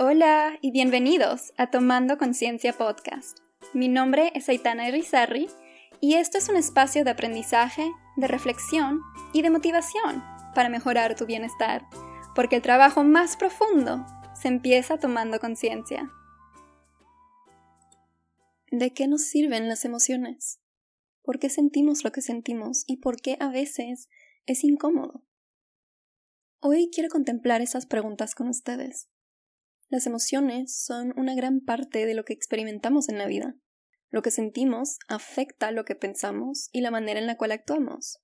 Hola y bienvenidos a Tomando Conciencia Podcast. Mi nombre es Aitana Irizarry y esto es un espacio de aprendizaje, de reflexión y de motivación para mejorar tu bienestar, porque el trabajo más profundo se empieza tomando conciencia. ¿De qué nos sirven las emociones? ¿Por qué sentimos lo que sentimos y por qué a veces es incómodo? Hoy quiero contemplar esas preguntas con ustedes. Las emociones son una gran parte de lo que experimentamos en la vida. Lo que sentimos afecta lo que pensamos y la manera en la cual actuamos.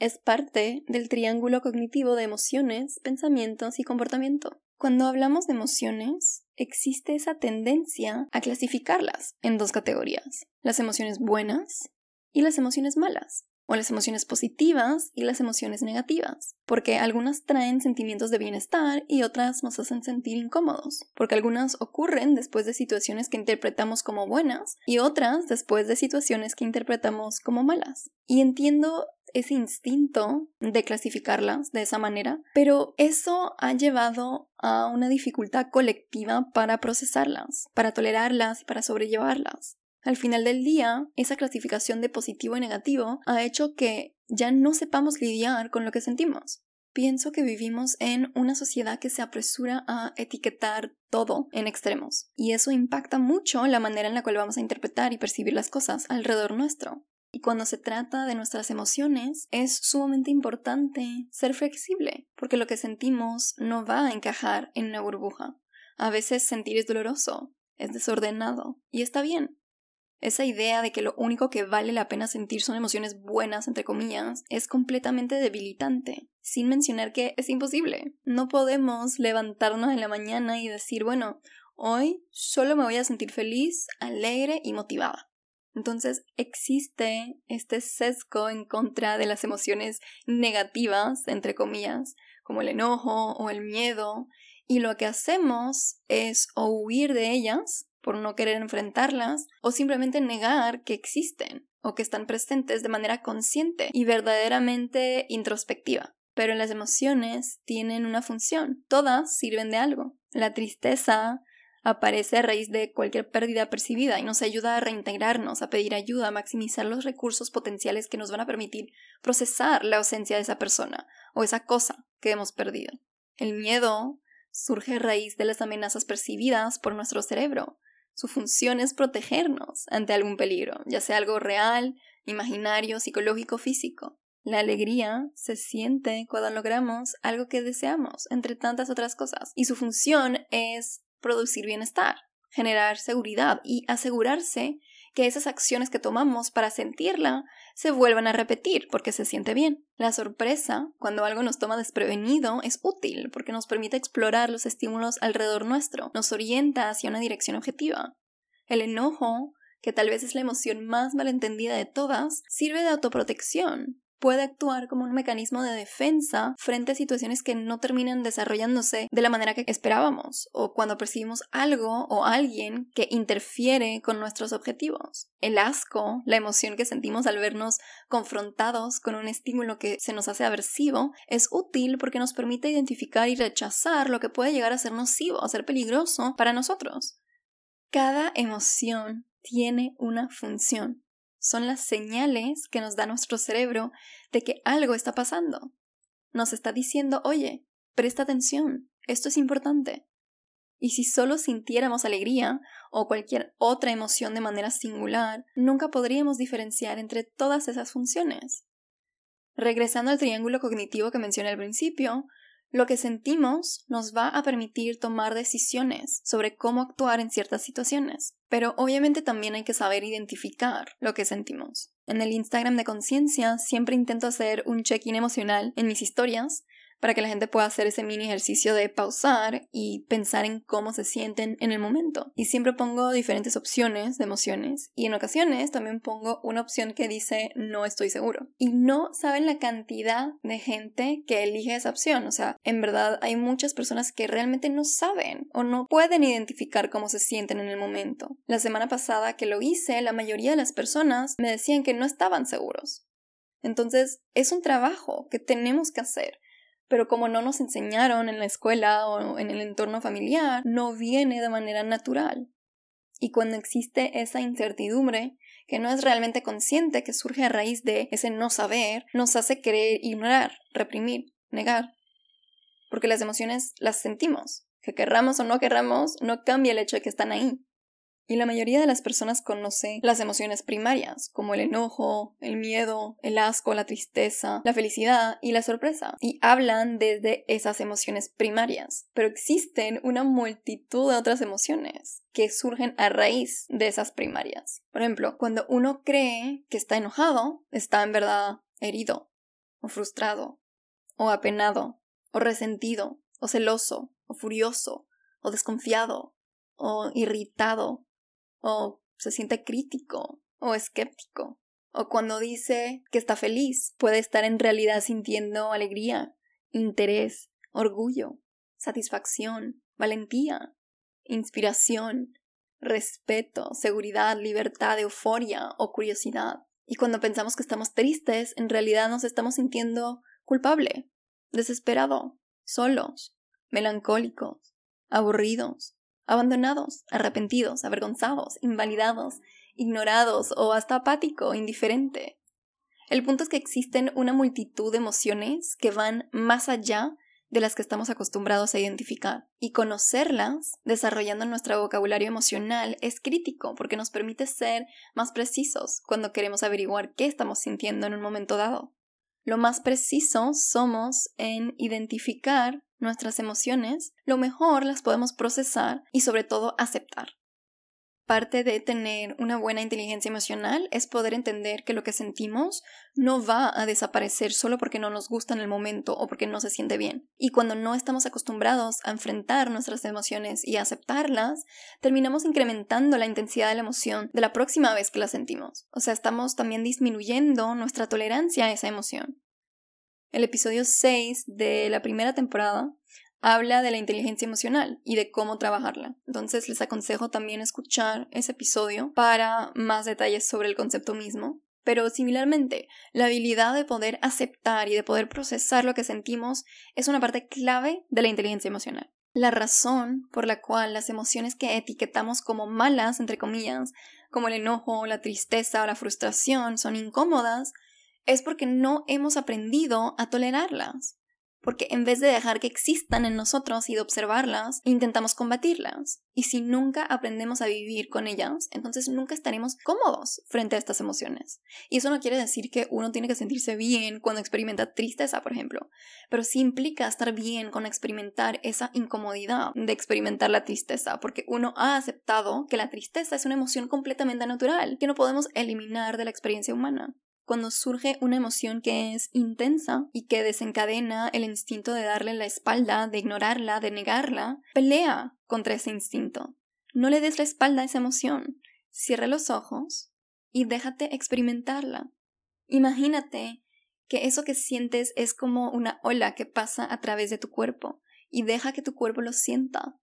Es parte del triángulo cognitivo de emociones, pensamientos y comportamiento. Cuando hablamos de emociones, existe esa tendencia a clasificarlas en dos categorías, las emociones buenas y las emociones malas o las emociones positivas y las emociones negativas, porque algunas traen sentimientos de bienestar y otras nos hacen sentir incómodos, porque algunas ocurren después de situaciones que interpretamos como buenas y otras después de situaciones que interpretamos como malas. Y entiendo ese instinto de clasificarlas de esa manera, pero eso ha llevado a una dificultad colectiva para procesarlas, para tolerarlas y para sobrellevarlas. Al final del día, esa clasificación de positivo y negativo ha hecho que ya no sepamos lidiar con lo que sentimos. Pienso que vivimos en una sociedad que se apresura a etiquetar todo en extremos, y eso impacta mucho la manera en la cual vamos a interpretar y percibir las cosas alrededor nuestro. Y cuando se trata de nuestras emociones, es sumamente importante ser flexible, porque lo que sentimos no va a encajar en una burbuja. A veces sentir es doloroso, es desordenado, y está bien. Esa idea de que lo único que vale la pena sentir son emociones buenas, entre comillas, es completamente debilitante, sin mencionar que es imposible. No podemos levantarnos en la mañana y decir, bueno, hoy solo me voy a sentir feliz, alegre y motivada. Entonces existe este sesgo en contra de las emociones negativas, entre comillas, como el enojo o el miedo, y lo que hacemos es o huir de ellas por no querer enfrentarlas o simplemente negar que existen o que están presentes de manera consciente y verdaderamente introspectiva. Pero las emociones tienen una función, todas sirven de algo. La tristeza aparece a raíz de cualquier pérdida percibida y nos ayuda a reintegrarnos, a pedir ayuda, a maximizar los recursos potenciales que nos van a permitir procesar la ausencia de esa persona o esa cosa que hemos perdido. El miedo surge a raíz de las amenazas percibidas por nuestro cerebro, su función es protegernos ante algún peligro, ya sea algo real, imaginario, psicológico, físico. La alegría se siente cuando logramos algo que deseamos, entre tantas otras cosas, y su función es producir bienestar, generar seguridad y asegurarse que esas acciones que tomamos para sentirla se vuelvan a repetir porque se siente bien. La sorpresa, cuando algo nos toma desprevenido, es útil porque nos permite explorar los estímulos alrededor nuestro, nos orienta hacia una dirección objetiva. El enojo, que tal vez es la emoción más malentendida de todas, sirve de autoprotección, puede actuar como un mecanismo de defensa frente a situaciones que no terminan desarrollándose de la manera que esperábamos o cuando percibimos algo o alguien que interfiere con nuestros objetivos. El asco, la emoción que sentimos al vernos confrontados con un estímulo que se nos hace aversivo, es útil porque nos permite identificar y rechazar lo que puede llegar a ser nocivo, a ser peligroso para nosotros. Cada emoción tiene una función son las señales que nos da nuestro cerebro de que algo está pasando. Nos está diciendo, oye, presta atención, esto es importante. Y si solo sintiéramos alegría o cualquier otra emoción de manera singular, nunca podríamos diferenciar entre todas esas funciones. Regresando al triángulo cognitivo que mencioné al principio, lo que sentimos nos va a permitir tomar decisiones sobre cómo actuar en ciertas situaciones, pero obviamente también hay que saber identificar lo que sentimos. En el Instagram de conciencia siempre intento hacer un check-in emocional en mis historias para que la gente pueda hacer ese mini ejercicio de pausar y pensar en cómo se sienten en el momento. Y siempre pongo diferentes opciones de emociones y en ocasiones también pongo una opción que dice no estoy seguro. Y no saben la cantidad de gente que elige esa opción. O sea, en verdad hay muchas personas que realmente no saben o no pueden identificar cómo se sienten en el momento. La semana pasada que lo hice, la mayoría de las personas me decían que no estaban seguros. Entonces, es un trabajo que tenemos que hacer pero como no nos enseñaron en la escuela o en el entorno familiar, no viene de manera natural. Y cuando existe esa incertidumbre, que no es realmente consciente, que surge a raíz de ese no saber, nos hace querer ignorar, reprimir, negar. Porque las emociones las sentimos. Que querramos o no querramos, no cambia el hecho de que están ahí. Y la mayoría de las personas conoce las emociones primarias, como el enojo, el miedo, el asco, la tristeza, la felicidad y la sorpresa, y hablan desde esas emociones primarias. Pero existen una multitud de otras emociones que surgen a raíz de esas primarias. Por ejemplo, cuando uno cree que está enojado, está en verdad herido, o frustrado, o apenado, o resentido, o celoso, o furioso, o desconfiado, o irritado, o se siente crítico o escéptico. O cuando dice que está feliz, puede estar en realidad sintiendo alegría, interés, orgullo, satisfacción, valentía, inspiración, respeto, seguridad, libertad, euforia o curiosidad. Y cuando pensamos que estamos tristes, en realidad nos estamos sintiendo culpable, desesperado, solos, melancólicos, aburridos, abandonados, arrepentidos, avergonzados, invalidados, ignorados o hasta apático, indiferente. El punto es que existen una multitud de emociones que van más allá de las que estamos acostumbrados a identificar. Y conocerlas, desarrollando nuestro vocabulario emocional, es crítico porque nos permite ser más precisos cuando queremos averiguar qué estamos sintiendo en un momento dado. Lo más precisos somos en identificar nuestras emociones, lo mejor las podemos procesar y sobre todo aceptar. Parte de tener una buena inteligencia emocional es poder entender que lo que sentimos no va a desaparecer solo porque no nos gusta en el momento o porque no se siente bien. Y cuando no estamos acostumbrados a enfrentar nuestras emociones y a aceptarlas, terminamos incrementando la intensidad de la emoción de la próxima vez que la sentimos. O sea, estamos también disminuyendo nuestra tolerancia a esa emoción. El episodio 6 de la primera temporada habla de la inteligencia emocional y de cómo trabajarla. Entonces les aconsejo también escuchar ese episodio para más detalles sobre el concepto mismo. Pero similarmente, la habilidad de poder aceptar y de poder procesar lo que sentimos es una parte clave de la inteligencia emocional. La razón por la cual las emociones que etiquetamos como malas, entre comillas, como el enojo, la tristeza o la frustración, son incómodas, es porque no hemos aprendido a tolerarlas. Porque en vez de dejar que existan en nosotros y de observarlas, intentamos combatirlas. Y si nunca aprendemos a vivir con ellas, entonces nunca estaremos cómodos frente a estas emociones. Y eso no quiere decir que uno tiene que sentirse bien cuando experimenta tristeza, por ejemplo, pero sí implica estar bien con experimentar esa incomodidad de experimentar la tristeza, porque uno ha aceptado que la tristeza es una emoción completamente natural, que no podemos eliminar de la experiencia humana cuando surge una emoción que es intensa y que desencadena el instinto de darle la espalda, de ignorarla, de negarla, pelea contra ese instinto. No le des la espalda a esa emoción. Cierra los ojos y déjate experimentarla. Imagínate que eso que sientes es como una ola que pasa a través de tu cuerpo y deja que tu cuerpo lo sienta.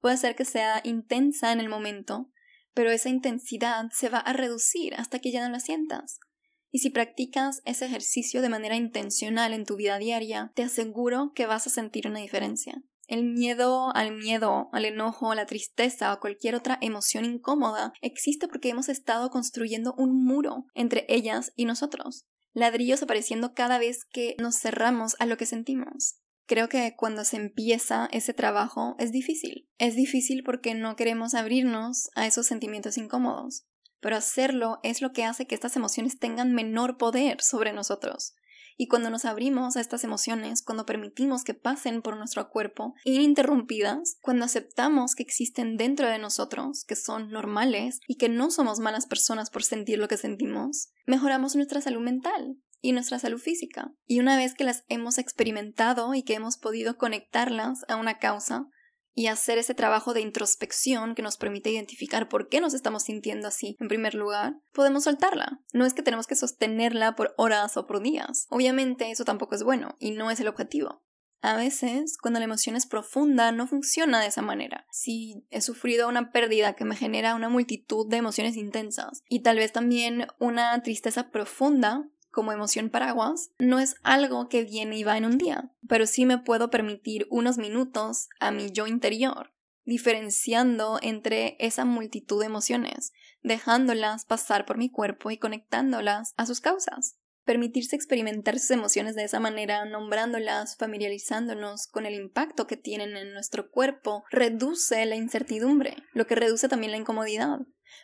Puede ser que sea intensa en el momento, pero esa intensidad se va a reducir hasta que ya no la sientas. Y si practicas ese ejercicio de manera intencional en tu vida diaria, te aseguro que vas a sentir una diferencia. El miedo al miedo, al enojo, a la tristeza o cualquier otra emoción incómoda existe porque hemos estado construyendo un muro entre ellas y nosotros. Ladrillos apareciendo cada vez que nos cerramos a lo que sentimos. Creo que cuando se empieza ese trabajo es difícil. Es difícil porque no queremos abrirnos a esos sentimientos incómodos pero hacerlo es lo que hace que estas emociones tengan menor poder sobre nosotros. Y cuando nos abrimos a estas emociones, cuando permitimos que pasen por nuestro cuerpo ininterrumpidas, cuando aceptamos que existen dentro de nosotros, que son normales y que no somos malas personas por sentir lo que sentimos, mejoramos nuestra salud mental y nuestra salud física. Y una vez que las hemos experimentado y que hemos podido conectarlas a una causa, y hacer ese trabajo de introspección que nos permite identificar por qué nos estamos sintiendo así en primer lugar, podemos soltarla. No es que tenemos que sostenerla por horas o por días. Obviamente eso tampoco es bueno y no es el objetivo. A veces, cuando la emoción es profunda, no funciona de esa manera. Si he sufrido una pérdida que me genera una multitud de emociones intensas y tal vez también una tristeza profunda, como emoción paraguas, no es algo que viene y va en un día, pero sí me puedo permitir unos minutos a mi yo interior, diferenciando entre esa multitud de emociones, dejándolas pasar por mi cuerpo y conectándolas a sus causas. Permitirse experimentar sus emociones de esa manera, nombrándolas, familiarizándonos con el impacto que tienen en nuestro cuerpo, reduce la incertidumbre, lo que reduce también la incomodidad.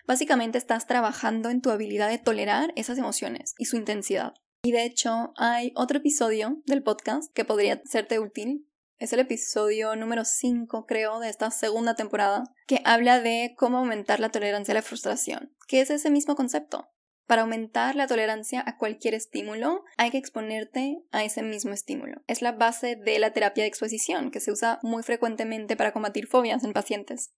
Básicamente estás trabajando en tu habilidad de tolerar esas emociones y su intensidad. Y de hecho, hay otro episodio del podcast que podría serte útil. Es el episodio número 5, creo, de esta segunda temporada, que habla de cómo aumentar la tolerancia a la frustración, que es ese mismo concepto. Para aumentar la tolerancia a cualquier estímulo, hay que exponerte a ese mismo estímulo. Es la base de la terapia de exposición, que se usa muy frecuentemente para combatir fobias en pacientes.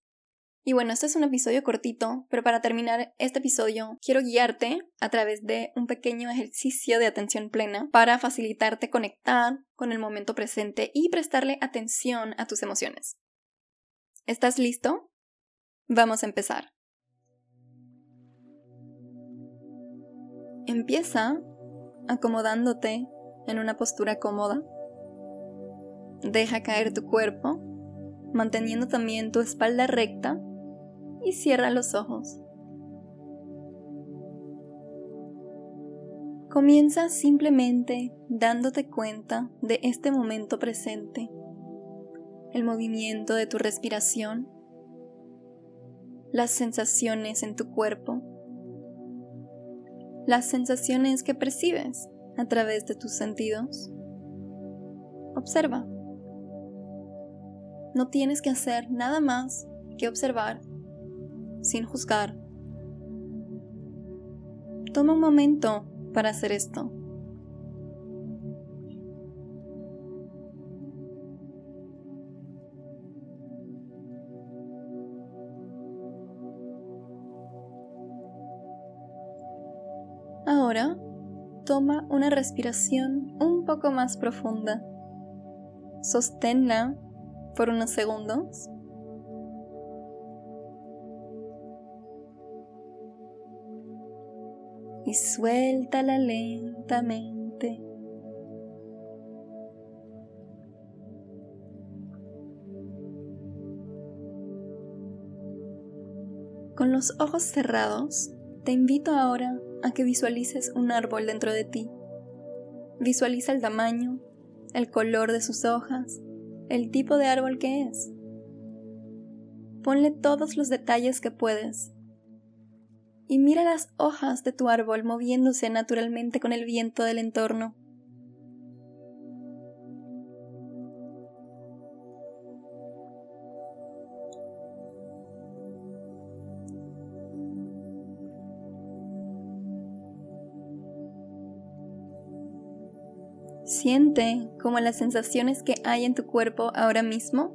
Y bueno, este es un episodio cortito, pero para terminar este episodio quiero guiarte a través de un pequeño ejercicio de atención plena para facilitarte conectar con el momento presente y prestarle atención a tus emociones. ¿Estás listo? Vamos a empezar. Empieza acomodándote en una postura cómoda. Deja caer tu cuerpo, manteniendo también tu espalda recta y cierra los ojos. Comienza simplemente dándote cuenta de este momento presente, el movimiento de tu respiración, las sensaciones en tu cuerpo las sensaciones que percibes a través de tus sentidos. Observa. No tienes que hacer nada más que observar sin juzgar. Toma un momento para hacer esto. Ahora, toma una respiración un poco más profunda. Sosténla por unos segundos. Y suéltala lentamente. Con los ojos cerrados, te invito ahora a que visualices un árbol dentro de ti. Visualiza el tamaño, el color de sus hojas, el tipo de árbol que es. Ponle todos los detalles que puedes. Y mira las hojas de tu árbol moviéndose naturalmente con el viento del entorno. Siente como las sensaciones que hay en tu cuerpo ahora mismo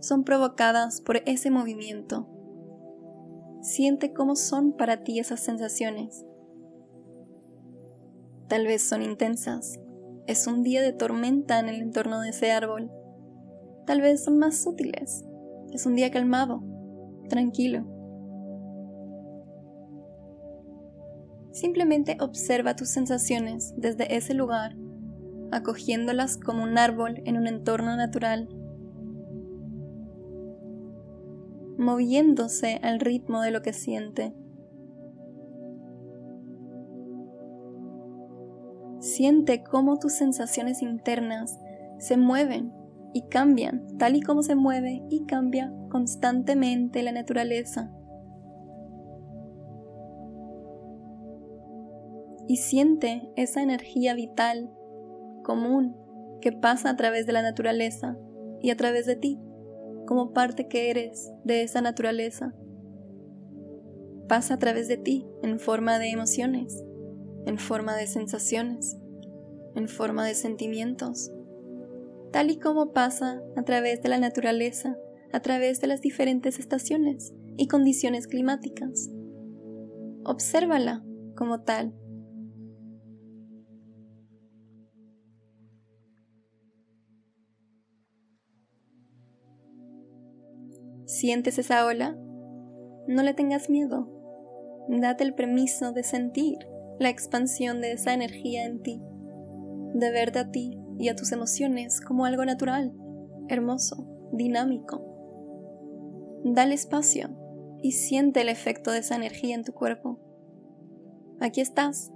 son provocadas por ese movimiento. Siente cómo son para ti esas sensaciones. Tal vez son intensas. Es un día de tormenta en el entorno de ese árbol. Tal vez son más sutiles. Es un día calmado, tranquilo. Simplemente observa tus sensaciones desde ese lugar acogiéndolas como un árbol en un entorno natural, moviéndose al ritmo de lo que siente. Siente cómo tus sensaciones internas se mueven y cambian, tal y como se mueve y cambia constantemente la naturaleza. Y siente esa energía vital común que pasa a través de la naturaleza y a través de ti, como parte que eres de esa naturaleza. Pasa a través de ti en forma de emociones, en forma de sensaciones, en forma de sentimientos, tal y como pasa a través de la naturaleza, a través de las diferentes estaciones y condiciones climáticas. Obsérvala como tal ¿Sientes esa ola? No le tengas miedo. Date el permiso de sentir la expansión de esa energía en ti, de verte a ti y a tus emociones como algo natural, hermoso, dinámico. Dale espacio y siente el efecto de esa energía en tu cuerpo. Aquí estás,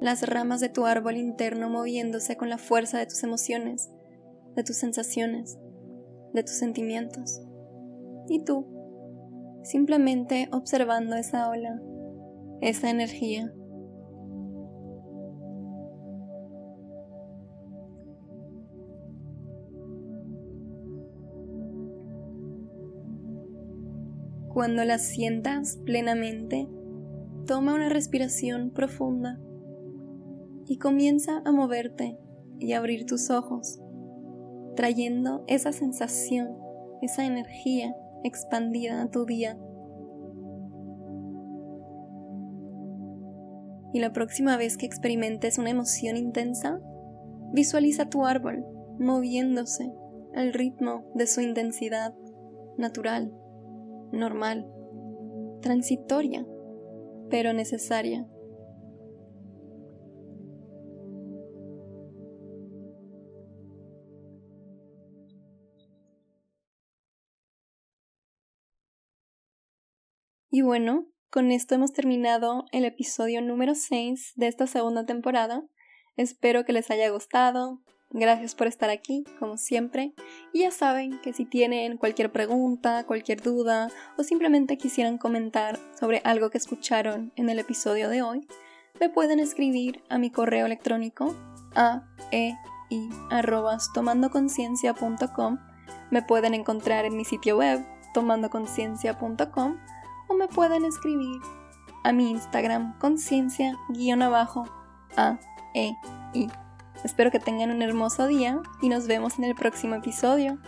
las ramas de tu árbol interno moviéndose con la fuerza de tus emociones, de tus sensaciones, de tus sentimientos. Y tú, simplemente observando esa ola, esa energía. Cuando la sientas plenamente, toma una respiración profunda y comienza a moverte y abrir tus ojos, trayendo esa sensación, esa energía expandida tu día. Y la próxima vez que experimentes una emoción intensa, visualiza tu árbol moviéndose al ritmo de su intensidad natural normal, transitoria, pero necesaria. Y bueno, con esto hemos terminado el episodio número 6 de esta segunda temporada. Espero que les haya gustado, Gracias por estar aquí, como siempre. Y ya saben que si tienen cualquier pregunta, cualquier duda o simplemente quisieran comentar sobre algo que escucharon en el episodio de hoy, me pueden escribir a mi correo electrónico a e i arrobas tomandoconciencia.com. Me pueden encontrar en mi sitio web tomandoconciencia.com o me pueden escribir a mi Instagram conciencia-a e i Espero que tengan un hermoso día y nos vemos en el próximo episodio.